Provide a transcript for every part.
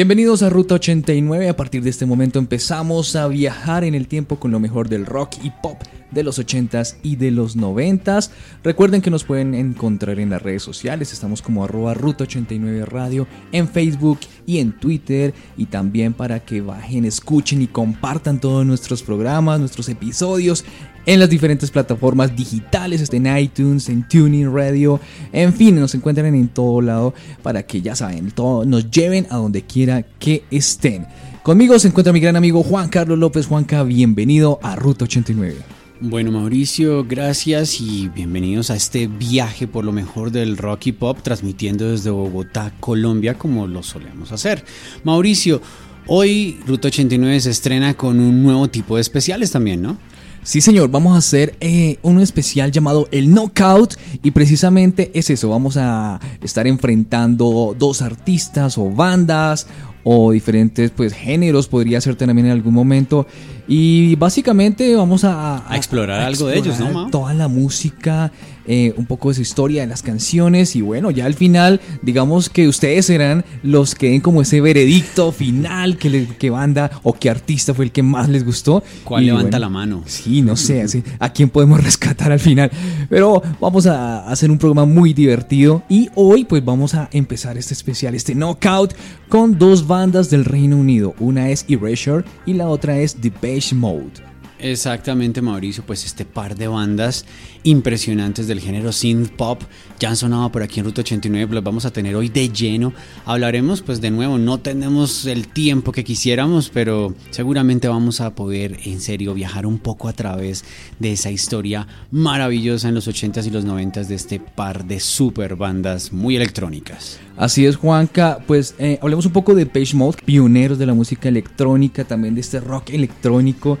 Bienvenidos a Ruta 89. A partir de este momento empezamos a viajar en el tiempo con lo mejor del rock y pop de los 80s y de los 90s. Recuerden que nos pueden encontrar en las redes sociales. Estamos como arroba Ruta 89 Radio en Facebook y en Twitter. Y también para que bajen, escuchen y compartan todos nuestros programas, nuestros episodios en las diferentes plataformas digitales, en iTunes, en Tuning Radio, en fin, nos encuentran en todo lado para que ya saben, todo, nos lleven a donde quiera que estén. Conmigo se encuentra mi gran amigo Juan Carlos López. Juanca, bienvenido a Ruta 89. Bueno Mauricio, gracias y bienvenidos a este viaje por lo mejor del rock y pop transmitiendo desde Bogotá, Colombia, como lo solemos hacer. Mauricio, hoy Ruta 89 se estrena con un nuevo tipo de especiales también, ¿no? Sí, señor, vamos a hacer eh, un especial llamado el Knockout y precisamente es eso, vamos a estar enfrentando dos artistas o bandas o diferentes pues géneros podría ser también en algún momento y básicamente vamos a, explorar algo de ellos, ¿no? Toda la música, eh, un poco de su historia, de las canciones y bueno, ya al final, digamos que ustedes serán los que den como ese veredicto final, que, banda o qué artista fue el que más les gustó. ¿Cuál levanta la mano? Sí, no sé, a quién podemos rescatar al final. Pero vamos a hacer un programa muy divertido y hoy pues vamos a empezar este especial, este knockout, con dos bandas del Reino Unido. Una es Erasure y la otra es The Base Mode. Exactamente, Mauricio, pues este par de bandas impresionantes del género synth pop ya han sonado por aquí en Ruta 89, los vamos a tener hoy de lleno. Hablaremos, pues de nuevo, no tenemos el tiempo que quisiéramos, pero seguramente vamos a poder en serio viajar un poco a través de esa historia maravillosa en los 80s y los 90s de este par de super bandas muy electrónicas. Así es, Juanca. Pues eh, hablemos un poco de Page Mode, pioneros de la música electrónica, también de este rock electrónico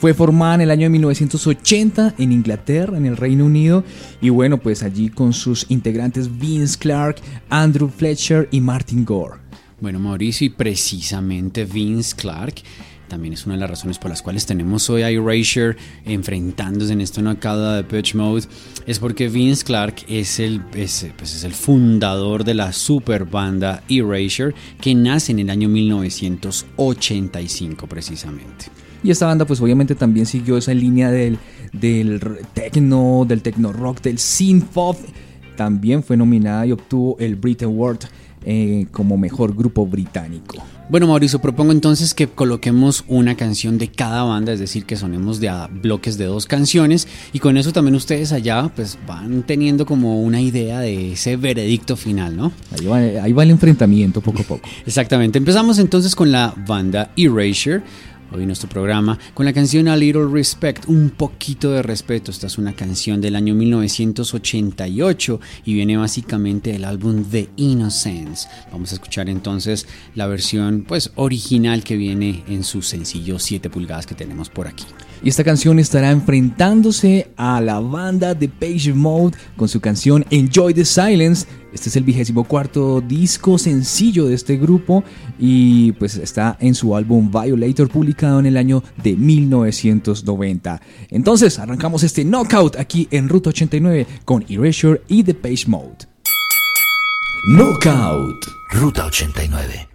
fue formada en el año de 1980 en Inglaterra, en el Reino Unido, y bueno, pues allí con sus integrantes Vince Clark, Andrew Fletcher y Martin Gore. Bueno, Mauricio, y precisamente Vince Clark también es una de las razones por las cuales tenemos hoy a Erasure enfrentándose en esta nocada de Pitch Mode, es porque Vince Clark es el, pues es el fundador de la super banda Erasure que nace en el año 1985 precisamente. Y esta banda pues obviamente también siguió esa línea del, del techno, del techno rock, del synth pop. También fue nominada y obtuvo el Brit Award eh, como mejor grupo británico. Bueno Mauricio, propongo entonces que coloquemos una canción de cada banda, es decir, que sonemos de a bloques de dos canciones y con eso también ustedes allá pues van teniendo como una idea de ese veredicto final, ¿no? Ahí va, ahí va el enfrentamiento poco a poco. Exactamente, empezamos entonces con la banda Erasure hoy nuestro programa con la canción A Little Respect, un poquito de respeto. Esta es una canción del año 1988 y viene básicamente del álbum The Innocence. Vamos a escuchar entonces la versión pues original que viene en su sencillo 7 pulgadas que tenemos por aquí. Y esta canción estará enfrentándose a la banda de Page Mode con su canción Enjoy the Silence. Este es el vigésimo cuarto disco sencillo de este grupo y pues está en su álbum Violator publicado en el año de 1990. Entonces arrancamos este knockout aquí en Ruta 89 con Erasure y The Page Mode. Knockout, Ruta 89.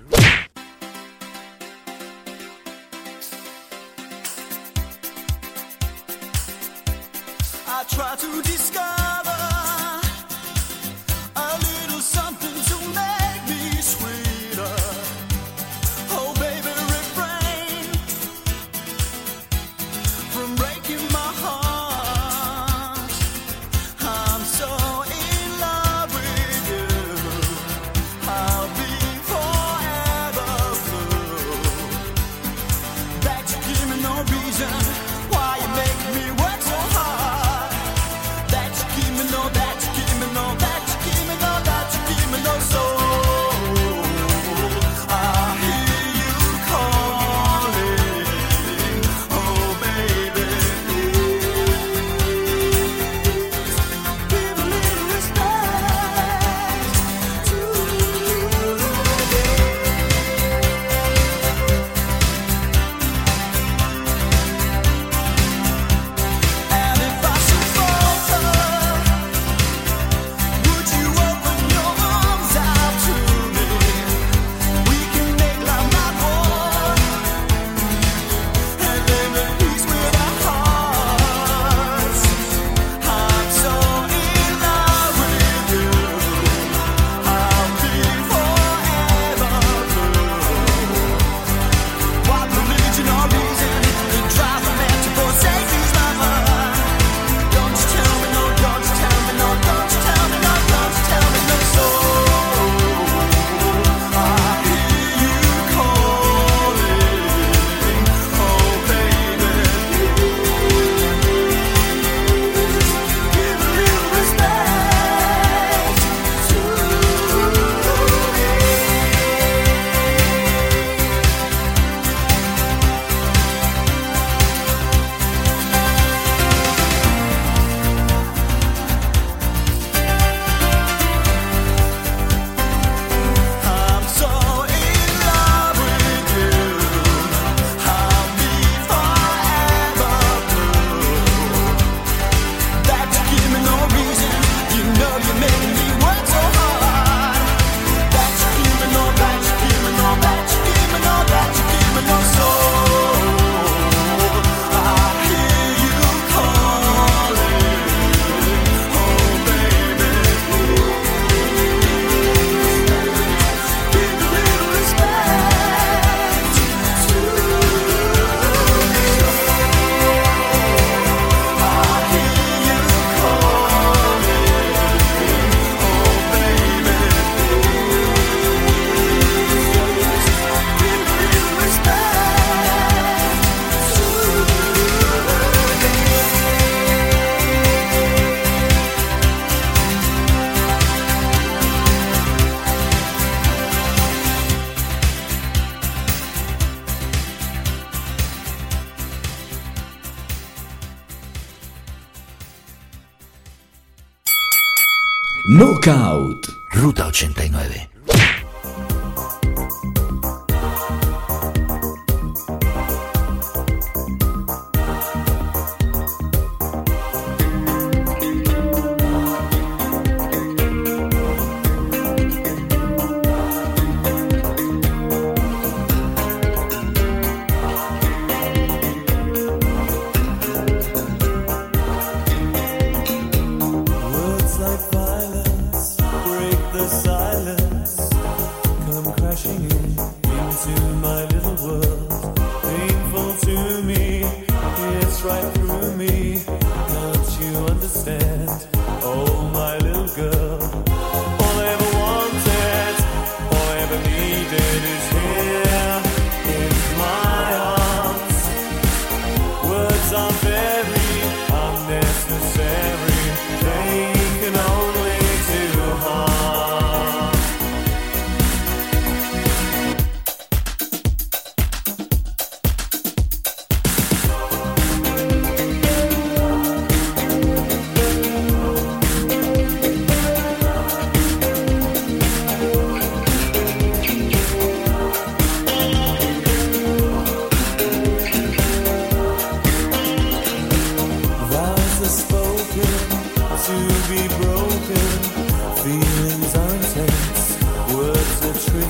Knockout. Ruta 89.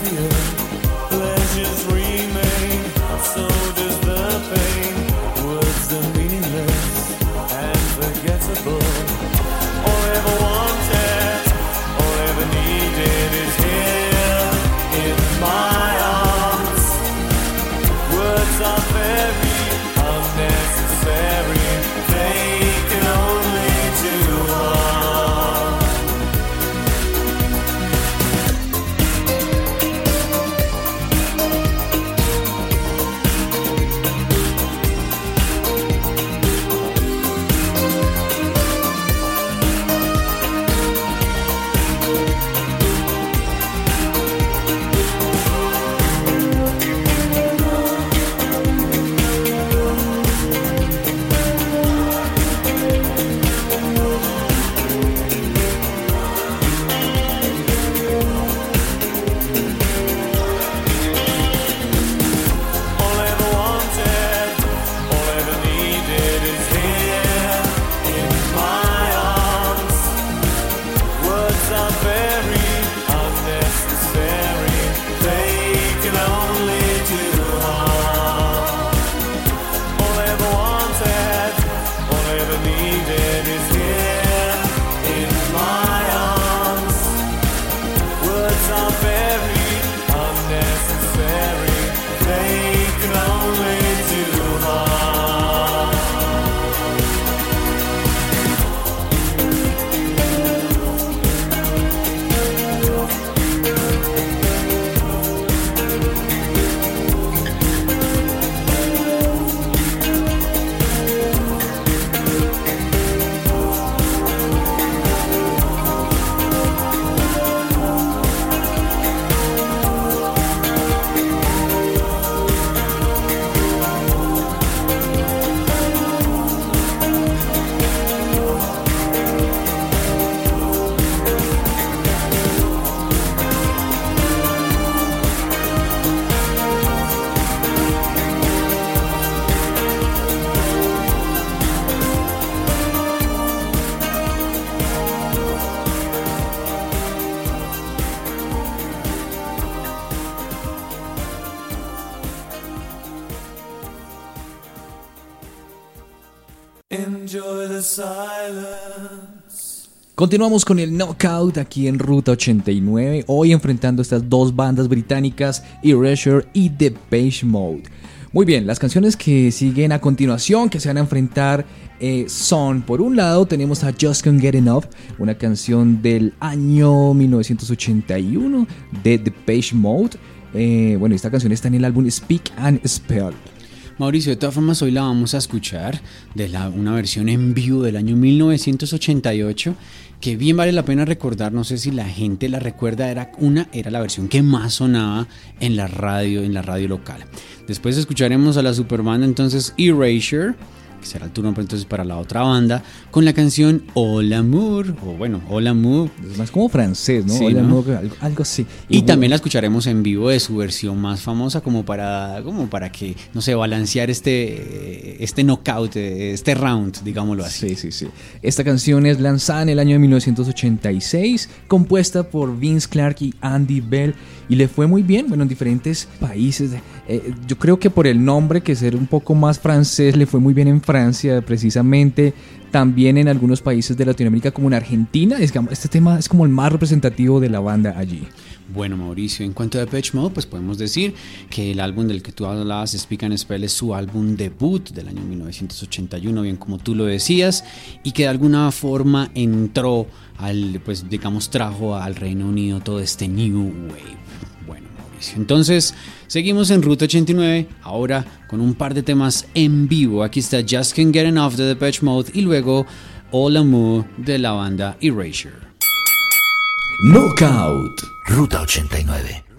Mario. Continuamos con el Knockout aquí en Ruta 89, hoy enfrentando estas dos bandas británicas, Erasure y The Page Mode. Muy bien, las canciones que siguen a continuación, que se van a enfrentar, eh, son, por un lado, tenemos a Just Can't Get Enough, una canción del año 1981 de The Page Mode. Eh, bueno, esta canción está en el álbum Speak and Spell. Mauricio, de todas formas hoy la vamos a escuchar de una versión en vivo del año 1988 que bien vale la pena recordar, no sé si la gente la recuerda, era una era la versión que más sonaba en la radio, en la radio local. Después escucharemos a la Superman entonces Erasure que será el turno entonces para la otra banda, con la canción Hola Amour, o bueno, Hola Amour. Es más como francés, ¿no? Sí, Hola, ¿no? amor, algo, algo así. Y también la escucharemos en vivo de su versión más famosa como para, como para que, no sé, balancear este, este knockout, este round, digámoslo así. Sí, sí, sí. Esta canción es lanzada en el año de 1986, compuesta por Vince Clark y Andy Bell, y le fue muy bien, bueno, en diferentes países. Eh, yo creo que por el nombre, que ser un poco más francés, le fue muy bien en Francia, precisamente. También en algunos países de Latinoamérica, como en Argentina. Este tema es como el más representativo de la banda allí. Bueno, Mauricio, en cuanto a Depeche Mode, pues podemos decir que el álbum del que tú hablabas, Speak and Spell, es su álbum debut del año 1981, bien como tú lo decías, y que de alguna forma entró al, pues digamos, trajo al Reino Unido todo este New Wave. Entonces seguimos en Ruta 89, ahora con un par de temas en vivo. Aquí está Just Can't Get Enough de Depeche Mode y luego All Amour de la banda Erasure. Knockout. Ruta 89.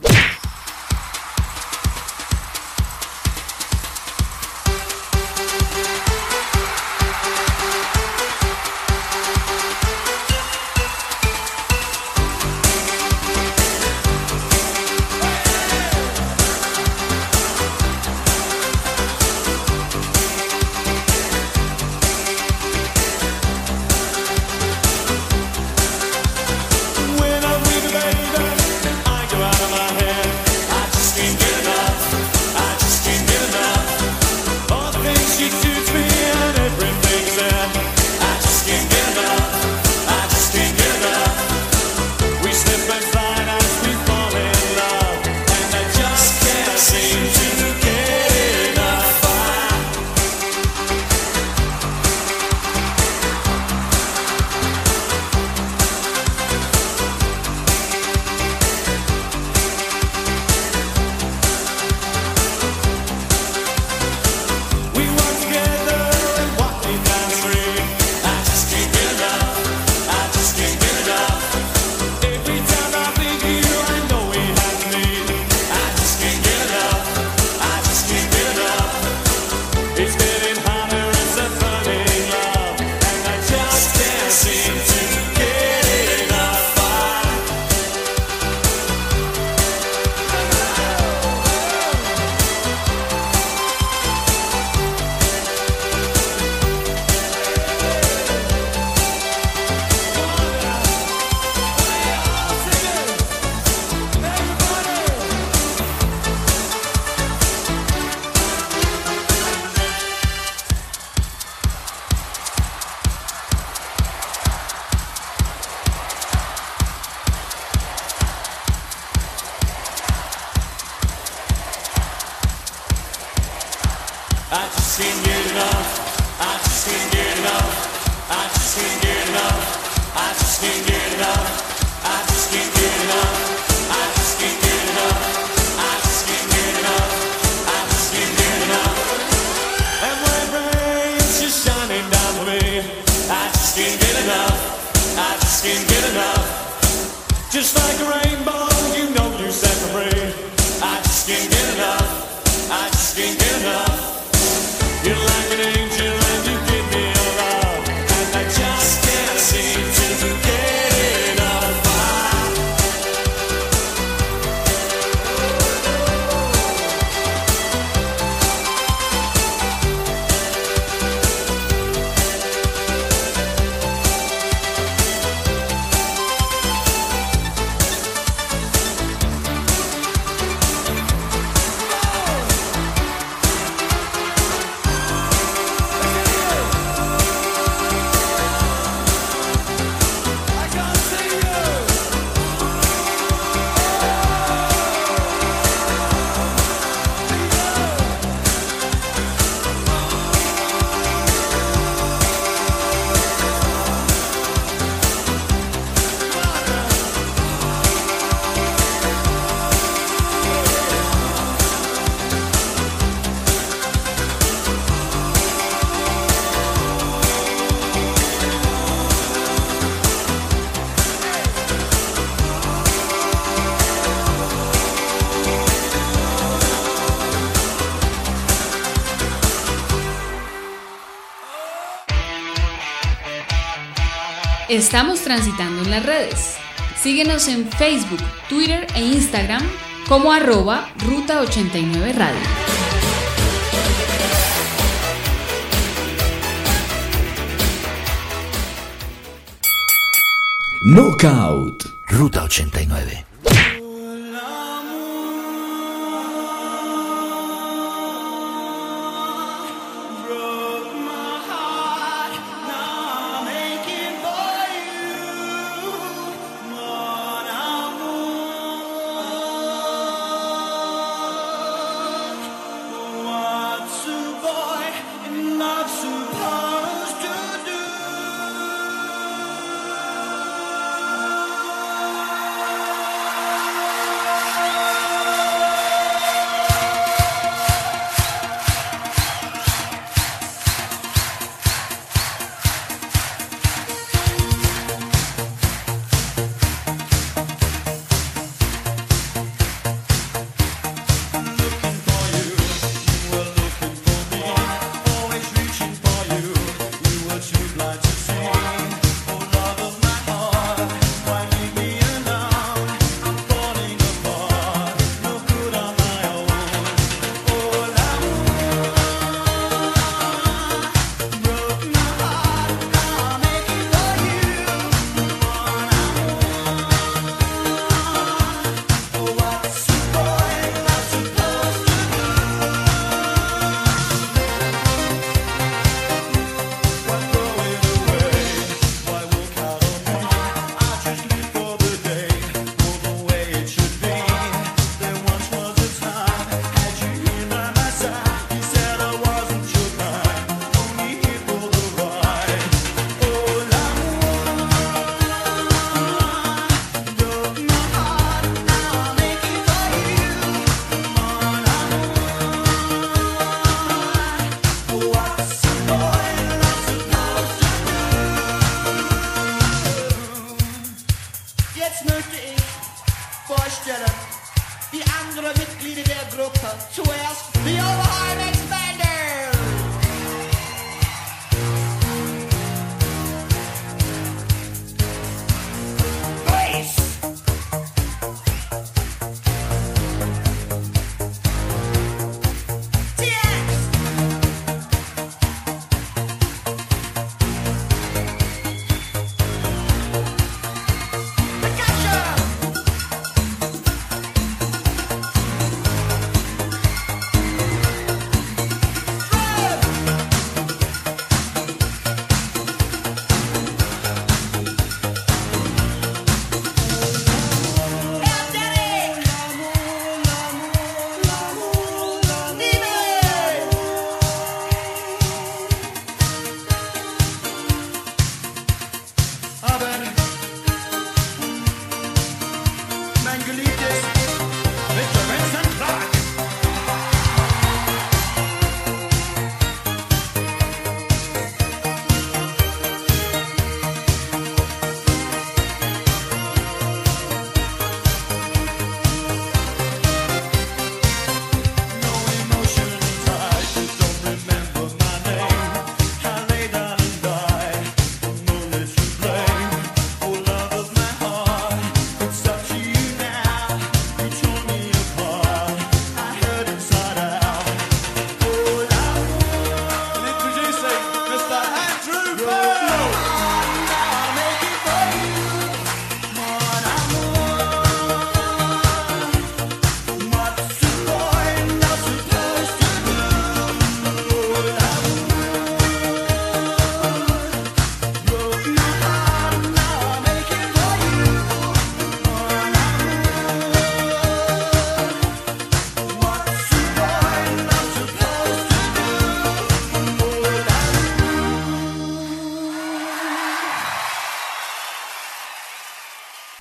Estamos transitando en las redes. Síguenos en Facebook, Twitter e Instagram como arroba Ruta 89 Radio. Knockout. Ruta 89.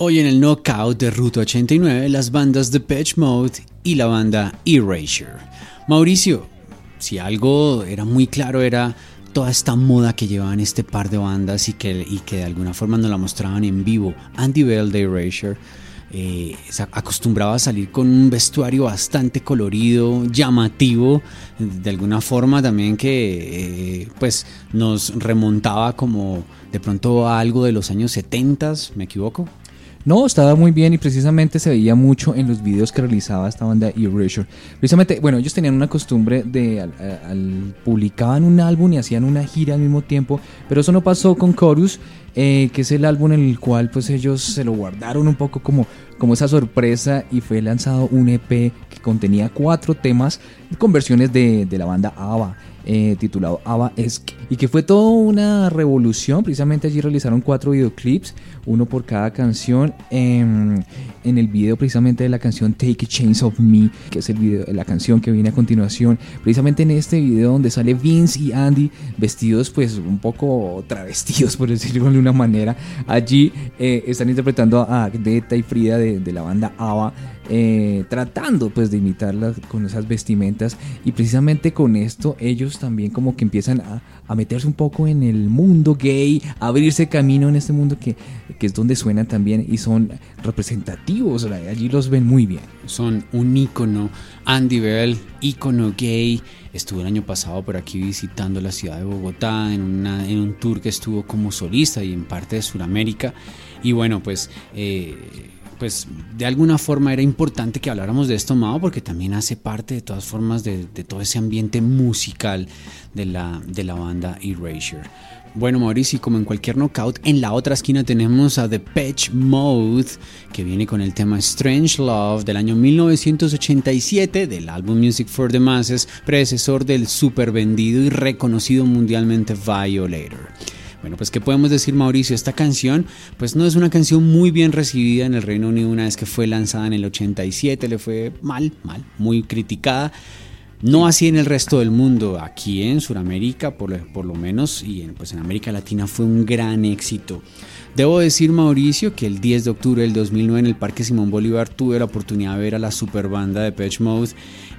Hoy en el Knockout de Ruta 89, las bandas The Patch Mode y la banda Erasure. Mauricio, si algo era muy claro era toda esta moda que llevaban este par de bandas y que, y que de alguna forma nos la mostraban en vivo. Andy Bell de Erasure, eh, acostumbraba a salir con un vestuario bastante colorido, llamativo, de alguna forma también que eh, pues nos remontaba como de pronto a algo de los años 70, ¿me equivoco? No, estaba muy bien y precisamente se veía mucho en los videos que realizaba esta banda Erasure. Precisamente, bueno, ellos tenían una costumbre de al, publicaban un álbum y hacían una gira al mismo tiempo, pero eso no pasó con Chorus, eh, que es el álbum en el cual pues ellos se lo guardaron un poco como, como esa sorpresa y fue lanzado un EP que contenía cuatro temas con versiones de, de la banda ABBA. Eh, titulado ABBA Esque y que fue toda una revolución. Precisamente allí realizaron cuatro videoclips, uno por cada canción. em, en el video precisamente de la canción Take a Chance of Me, que es el video, la canción que viene a continuación. Precisamente en este video donde sale Vince y Andy vestidos pues un poco travestidos por decirlo de una manera. Allí eh, están interpretando a Deta y Frida de, de la banda ABBA. eh, tratando pues de imitarlas con esas vestimentas y precisamente con esto ellos también como que empiezan a, a meterse un poco en el mundo gay, a abrirse camino en este mundo que, que es donde suenan también y son representativos, allí los ven muy bien. son un ícono. Andy Bell, ícono gay, estuvo el año pasado por aquí visitando la ciudad de Bogotá en, una- en un tour que estuvo como solista y en parte de Sudamérica. Y bueno, pues, eh, pues de alguna forma era importante que habláramos de esto, Mao, porque también hace parte de todas formas de, de todo ese ambiente musical de la, de la banda Erasure. Bueno, Mauricio, como en cualquier knockout, en la otra esquina tenemos a The Patch Mode, que viene con el tema Strange Love del año 1987 del álbum Music for the Masses, predecesor del super vendido y reconocido mundialmente Violator. Bueno, pues qué podemos decir Mauricio, esta canción pues no es una canción muy bien recibida en el Reino Unido una vez que fue lanzada en el 87, le fue mal, mal, muy criticada. No así en el resto del mundo, aquí en Sudamérica por, lo- menos y en, pues en América Latina fue un gran éxito. Debo decir Mauricio que el 10 de octubre del 2009 en el Parque Simón Bolívar tuve la oportunidad de ver a la super banda de Patch Mode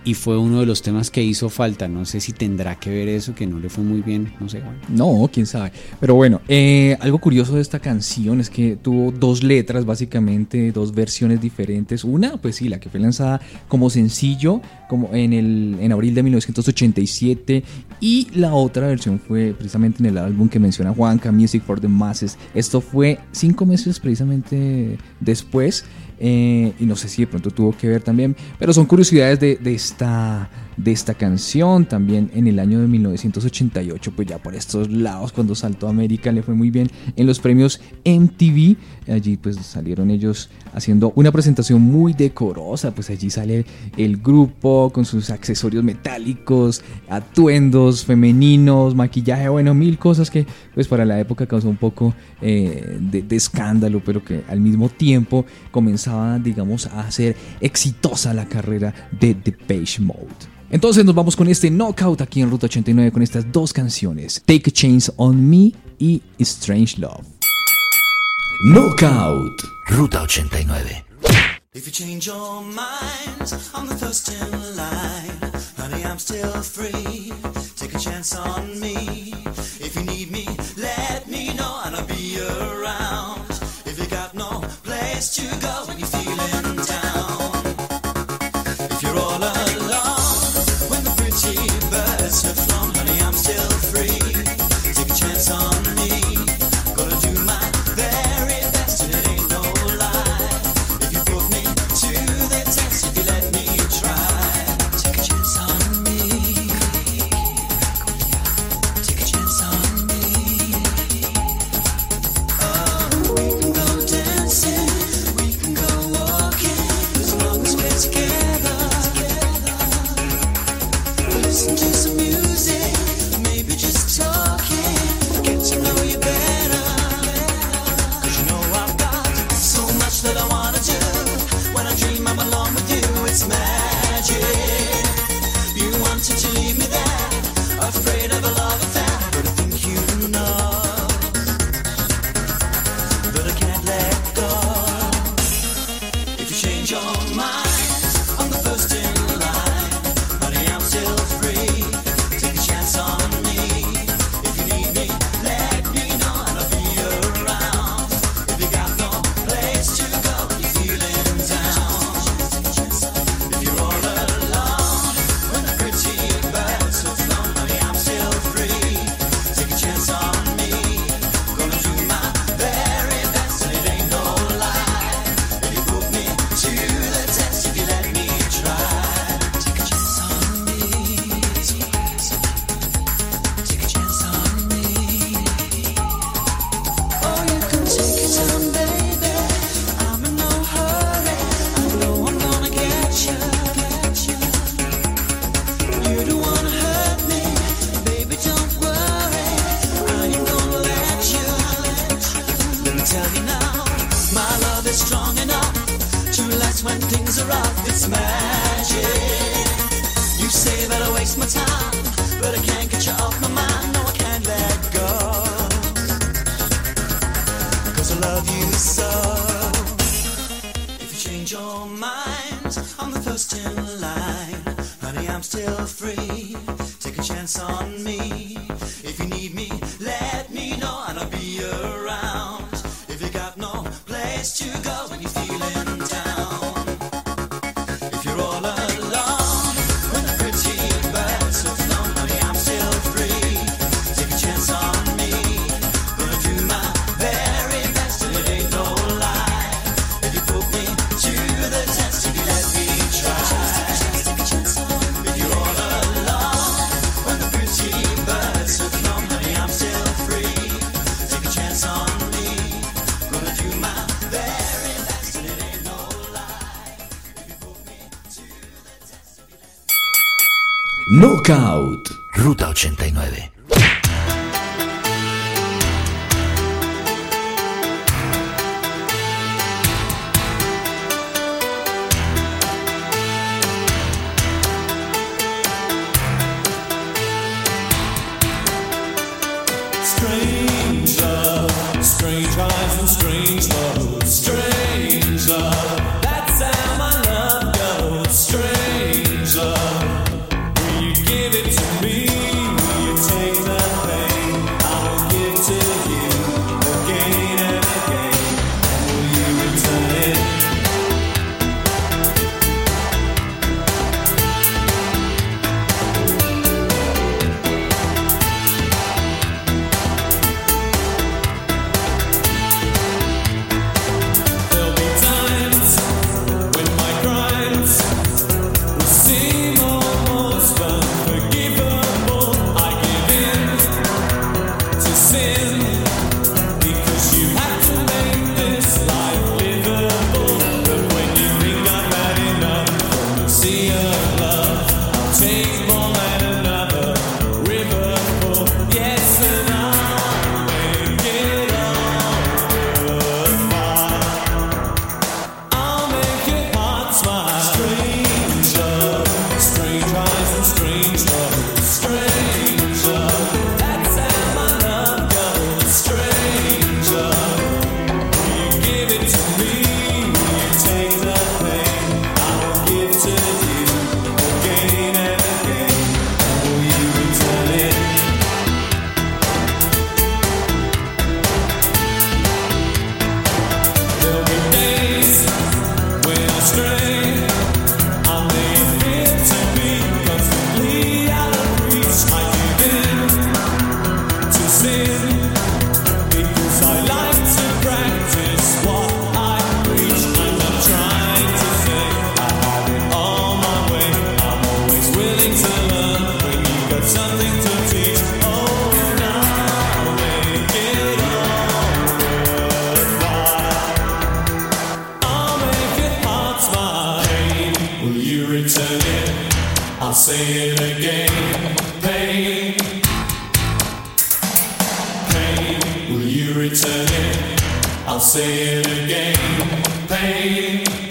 y fue uno de los temas que hizo falta. No sé si tendrá que ver eso, que no le fue muy bien, no sé. Juan. No, quién sabe. Pero bueno, eh, algo curioso de esta canción es que tuvo dos letras, básicamente, dos versiones diferentes. Una, pues sí, la que fue lanzada como sencillo como en, el, en abril de 1987. Y la otra versión fue precisamente en el álbum que menciona Juanca, Music for the Masses. Esto fue cinco meses precisamente después. Eh, y no sé si de pronto tuvo que ver también, pero son curiosidades de, de esta, de esta canción. También en el año de 1988, pues ya por estos lados, cuando saltó a América, le fue muy bien en los premios MTV. Allí pues salieron ellos haciendo una presentación muy decorosa, pues allí sale el grupo con sus accesorios metálicos, atuendos femeninos, maquillaje, bueno, mil cosas que pues para la época causó un poco eh, de, escándalo, pero que al mismo tiempo comenzaba, digamos, a hacer exitosa la carrera de The Page Mode. Entonces nos vamos con este knockout aquí en Ruta 89 con estas dos canciones, Take a Chance on Me y Strange Love. Knockout. Ruta 89. If you change your mind, I'm the first in line. Honey, I'm still free. Take a chance on me. If you need me, let me know and I'll be around. If you got no place to I'll say it again, pain. Pain, will you return it? I'll say it again, pain.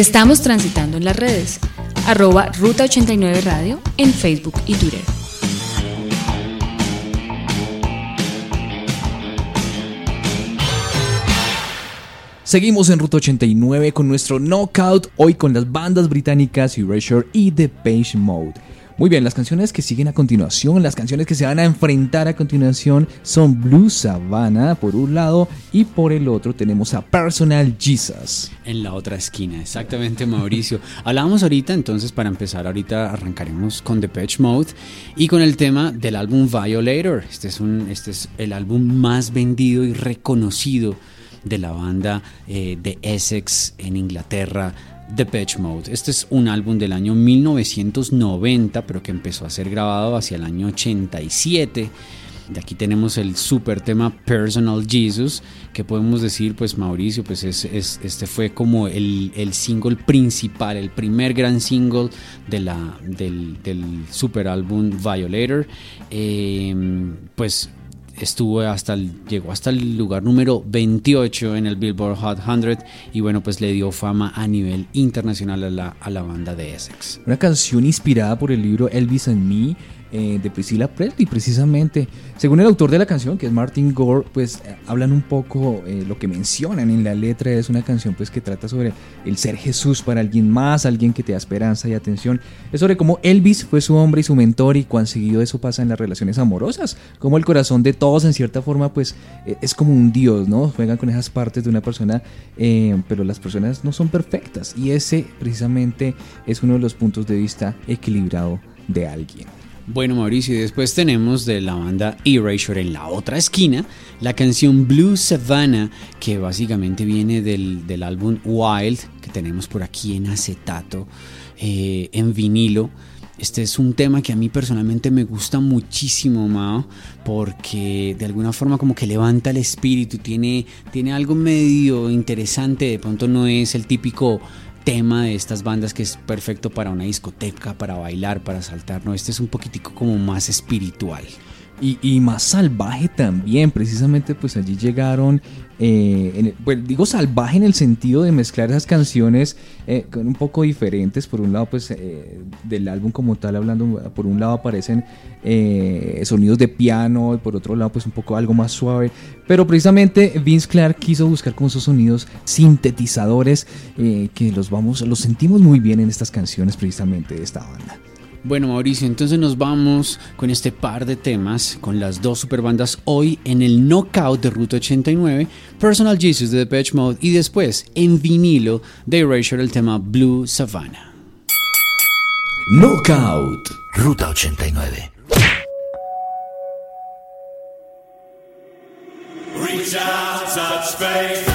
Estamos transitando en las redes, arroba Ruta 89 Radio en Facebook y Twitter. Seguimos en Ruta 89 con nuestro Knockout, hoy con las bandas británicas Erasure y The Page Mode. Muy bien, las canciones que siguen a continuación, las canciones que se van a enfrentar a continuación son Blue Savannah por un lado y por el otro tenemos a Personal Jesus. En la otra esquina, exactamente Mauricio. Hablábamos ahorita, entonces para empezar ahorita arrancaremos con Depeche Mode y con el tema del álbum Violator. Este es, un, este es el álbum más vendido y reconocido de la banda eh, de Essex en Inglaterra. Depeche Mode. Este es un álbum del año 1990, pero que empezó a ser grabado hacia el año 87. De aquí tenemos el super tema Personal Jesus, que podemos decir, pues Mauricio, pues es, es- este fue como el, el single principal, el primer gran single de la, del, del super álbum Violator. Eh, pues estuvo hasta llegó hasta el lugar número 28 en el Billboard Hot 100 y bueno pues le dio fama a nivel internacional a la, a la banda de Essex. Una canción inspirada por el libro Elvis and Me eh, de Priscilla Presley, precisamente. Según el autor de la canción, que es Martin Gore, pues eh, hablan un poco eh, lo que mencionan en la letra. Es una canción pues que trata sobre el ser Jesús para alguien más, alguien que te da esperanza y atención. Es sobre cómo Elvis fue su hombre y su mentor y cuán seguido eso pasa en las relaciones amorosas. Como el corazón de todos en cierta forma pues es como un dios, ¿no? Juegan con esas partes de una persona, pero las personas no son perfectas. Y ese precisamente es uno de los puntos de vista equilibrado de alguien. Bueno Mauricio, y después tenemos de la banda Erasure en la otra esquina la canción Blue Savannah, que básicamente viene del, del álbum Wild, que tenemos por aquí en acetato, eh, en vinilo. Este es un tema que a mí personalmente me gusta muchísimo, Mao, porque de alguna forma como que levanta el espíritu, tiene, tiene algo medio interesante, de pronto no es el típico tema de estas bandas que es perfecto para una discoteca, para bailar, para saltar, no, este es un poquitico como más espiritual. Y, y más salvaje también, precisamente pues allí llegaron, eh, pues, digo salvaje en el sentido de mezclar esas canciones eh, con un poco diferentes, por un lado pues eh, del álbum como tal, hablando, por un lado aparecen eh, sonidos de piano y por otro lado pues un poco algo más suave, pero precisamente Vince Clark quiso buscar como esos sonidos sintetizadores que los vamos, los sentimos muy bien en estas canciones precisamente de esta banda. Bueno Mauricio, entonces nos vamos con este par de temas, con las dos superbandas hoy en el Knockout de Ruta 89, Personal Jesus de Depeche Mode y después en vinilo de Erasure el tema Blue Savannah. Knockout. Ruta 89. Reach out, touch faith.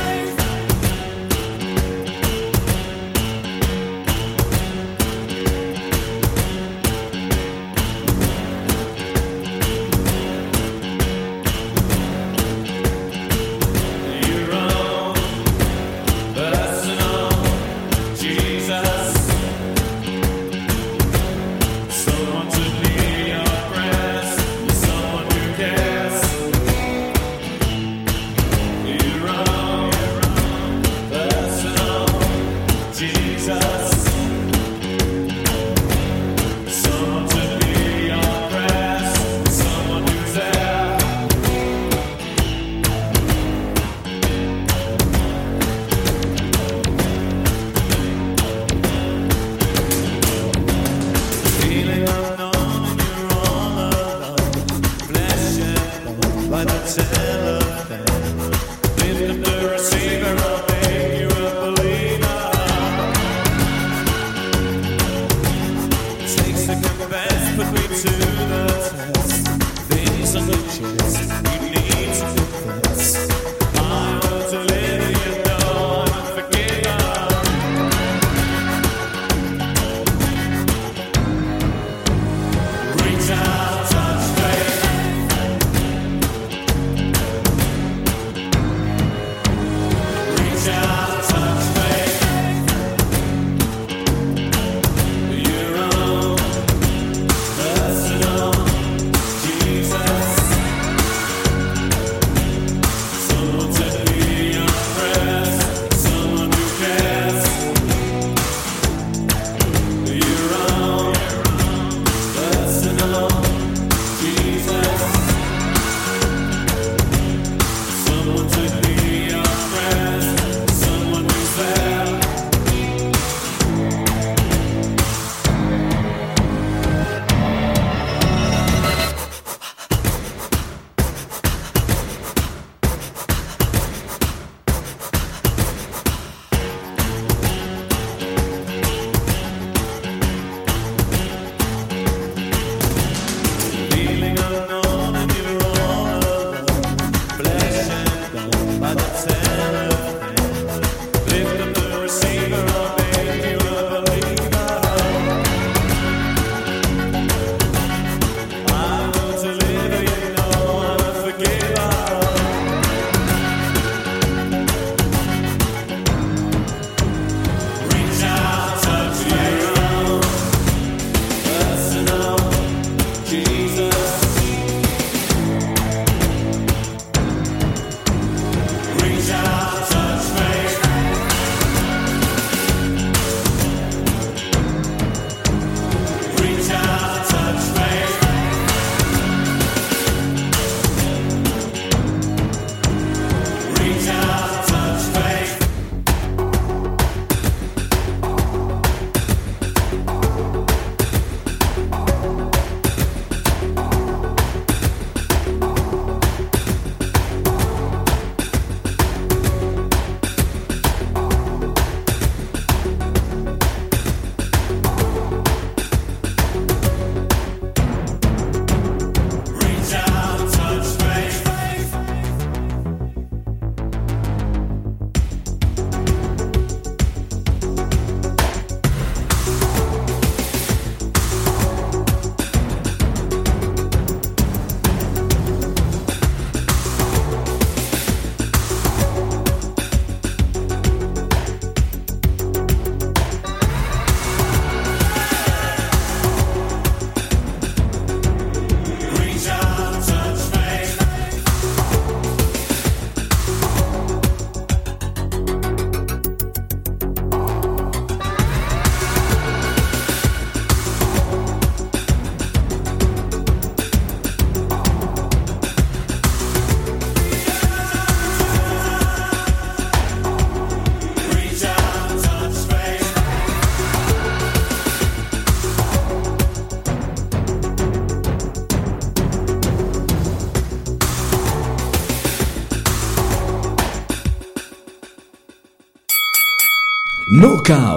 Come.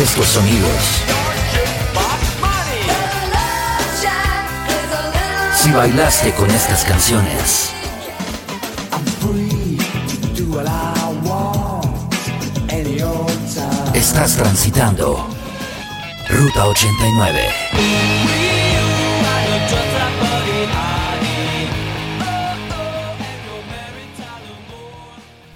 estos sonidos. Si bailaste con estas canciones. Estás transitando Ruta 89.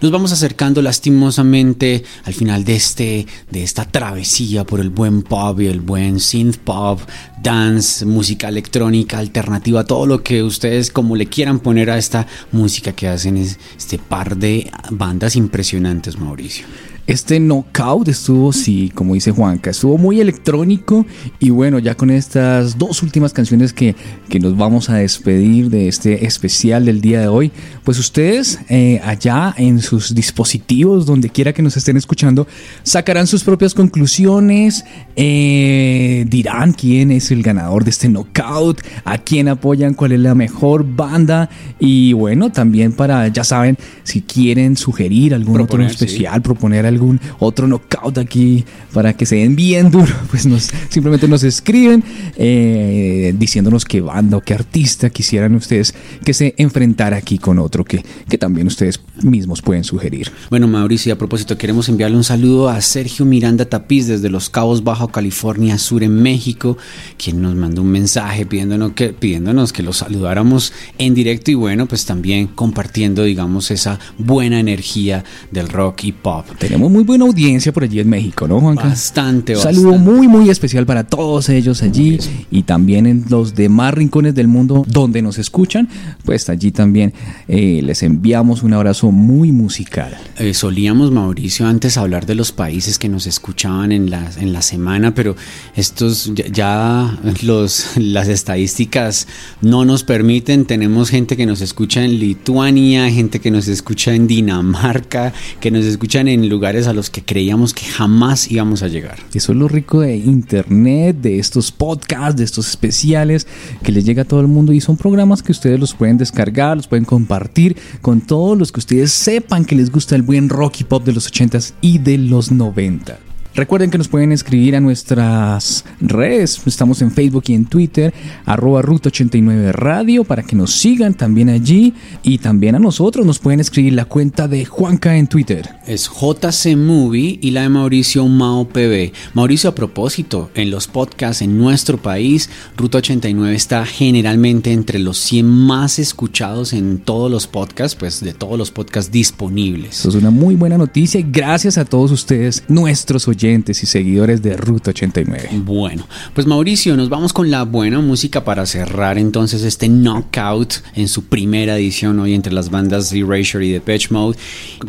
Nos vamos acercando lastimosamente al final de este de esta travesía por el buen pop y el buen synth pop, dance, música electrónica, alternativa, todo lo que ustedes como le quieran poner a esta música que hacen es este par de bandas impresionantes, Mauricio. Este knockout estuvo, sí, como dice Juanca, estuvo muy electrónico y bueno, ya con estas dos últimas canciones que, que nos vamos a despedir de este especial del día de hoy, pues ustedes eh, allá en sus dispositivos, donde quiera que nos estén escuchando, sacarán sus propias conclusiones, eh, dirán quién es el ganador de este knockout, a quién apoyan, cuál es la mejor banda y bueno, también para, ya saben, si quieren sugerir algún Proponer, otro especial, proponer algún otro knockout aquí para que se den bien duro, pues nos, simplemente nos escriben eh, diciéndonos qué banda o qué artista quisieran ustedes que se enfrentara aquí con otro que, que también ustedes mismos pueden sugerir. Bueno, Mauricio, a propósito, queremos enviarle un saludo a Sergio Miranda Tapiz desde Los Cabos, Baja California Sur, en México, quien nos mandó un mensaje pidiéndonos que, pidiéndonos que lo saludáramos en directo y bueno, pues también compartiendo, digamos, esa buena energía del rock y pop. Tenemos muy buena audiencia por allí en México, ¿no, Juanca? Bastante, Un saludo bastante. muy, muy especial para todos ellos allí y también en los demás rincones del mundo donde nos escuchan, pues allí también eh, les enviamos un abrazo muy musical. Eh, solíamos, Mauricio, antes hablar de los países que nos escuchaban en la, en la semana, pero estos ya, ya los, las estadísticas no nos permiten. Tenemos gente que nos escucha en Lituania, gente que nos escucha en Dinamarca, que nos escuchan en lugares a los que creíamos que jamás íbamos a llegar. Eso es lo rico de internet, de estos podcasts, de estos especiales que les llega a todo el mundo y son programas que ustedes los pueden descargar, los pueden compartir con todos los que ustedes sepan que les gusta el buen rock y pop de los 80s y de los 90. Recuerden que nos pueden escribir a nuestras redes. Estamos en Facebook y en Twitter, arroba Ruta 89 Radio, para que nos sigan también allí. Y también a nosotros nos pueden escribir la cuenta de Juanca en Twitter. Es JC Movie y la de Mauricio Mao PB. Mauricio, a propósito, en los podcasts en nuestro país, Ruta 89 está generalmente entre los 100 más escuchados en todos los podcasts, pues de todos los podcasts disponibles. Eso es una muy buena noticia y gracias a todos ustedes, nuestros oyentes y seguidores de Ruta 89. Bueno, pues Mauricio, nos vamos con la buena música para cerrar entonces este knockout en su primera edición hoy entre las bandas The Erasure y Depeche Mode.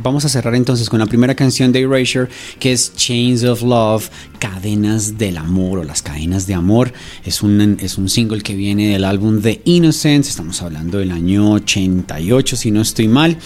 Vamos a cerrar entonces con la primera canción de Erasure que es Chains of Love, Cadenas del Amor o las Cadenas de Amor. Es un, es un single que viene del álbum The Innocence, estamos hablando del año 88 si no estoy mal,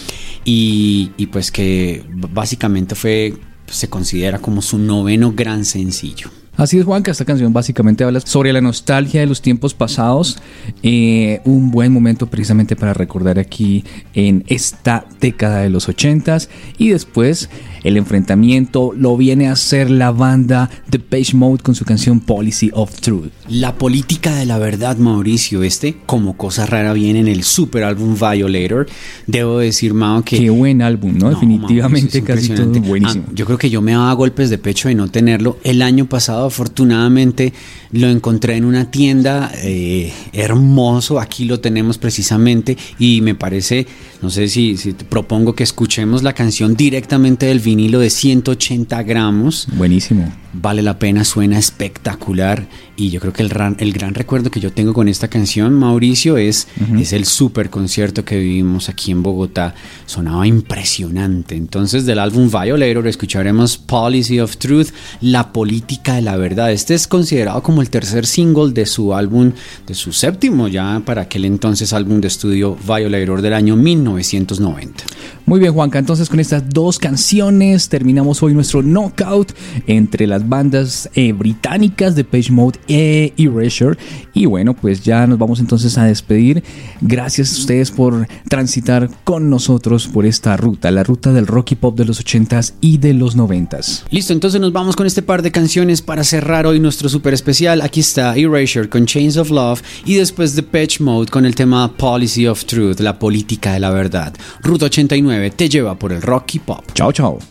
y pues que básicamente fue se considera como su noveno gran sencillo. Así es, Juanca, esta canción básicamente habla sobre la nostalgia de los tiempos pasados. Eh, un buen momento precisamente para recordar aquí en esta década de los ochentas. Y después el enfrentamiento lo viene a hacer la banda The Page Mode con su canción Policy of Truth. La política de la verdad, Mauricio, este como cosa rara viene en el super álbum Violator. Debo decir, Mao, que... Qué buen álbum, ¿no? No, Definitivamente Mauricio, es casi todo impresionante. buenísimo. Ah, yo creo que yo me daba golpes de pecho de no tenerlo. El año pasado, afortunadamente, lo encontré en una tienda eh, hermoso. Aquí lo tenemos precisamente y me parece, no sé si, si te propongo que escuchemos la canción directamente del vinilo de 180 gramos. Buenísimo. Vale la pena, suena espectacular y yo creo que el, ran- el gran recuerdo que yo tengo con esta canción, Mauricio, es, es el super concierto que vivimos aquí en Bogotá. Sonaba impresionante. Entonces del álbum Violator escucharemos Policy of Truth, la política de la verdad. Este es considerado como el tercer single de su álbum, de su séptimo ya para aquel entonces álbum de estudio Violator del año 1990. Muy bien, Juanca. Entonces, con estas dos canciones terminamos hoy nuestro knockout entre las bandas eh, británicas de Page Mode e Erasure. Y bueno, pues ya nos vamos entonces a despedir. Gracias a ustedes por transitar con nosotros por esta ruta, la ruta del rock y pop de los 80s y de los 90s. Listo, entonces nos vamos con este par de canciones para cerrar hoy nuestro super especial. Aquí está Erasure con Chains of Love y después The Patch Mode con el tema Policy of Truth, la política de la verdad. Ruta 89 te lleva por el rock y pop. Chao, chao.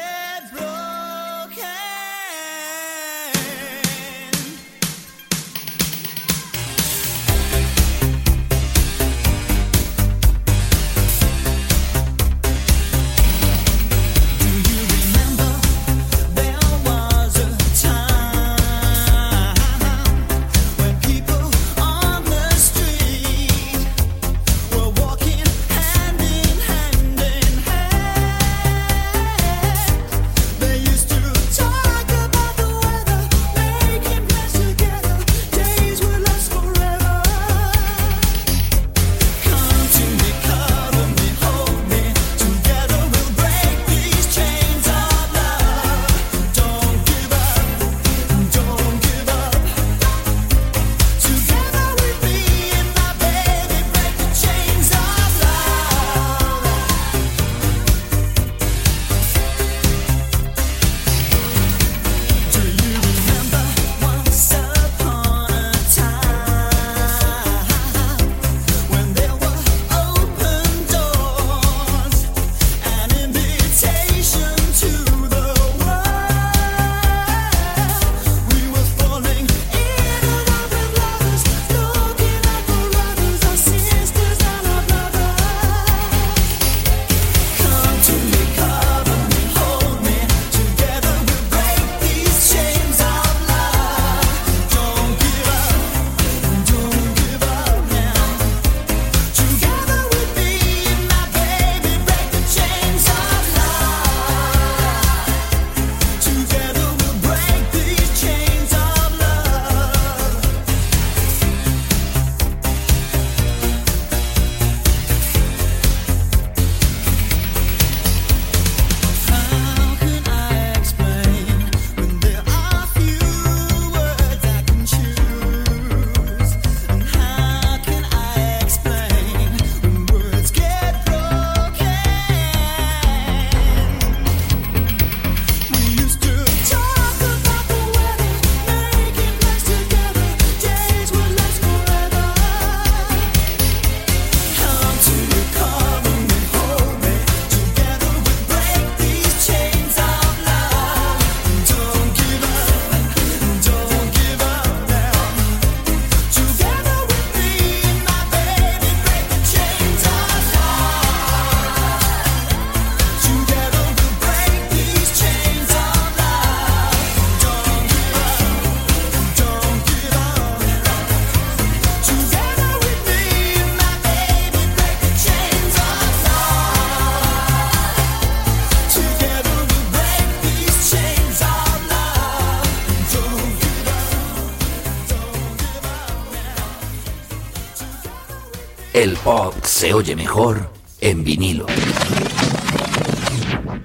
oye mejor en vinilo.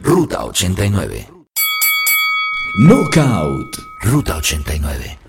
Ruta 89. Knockout. Ruta 89.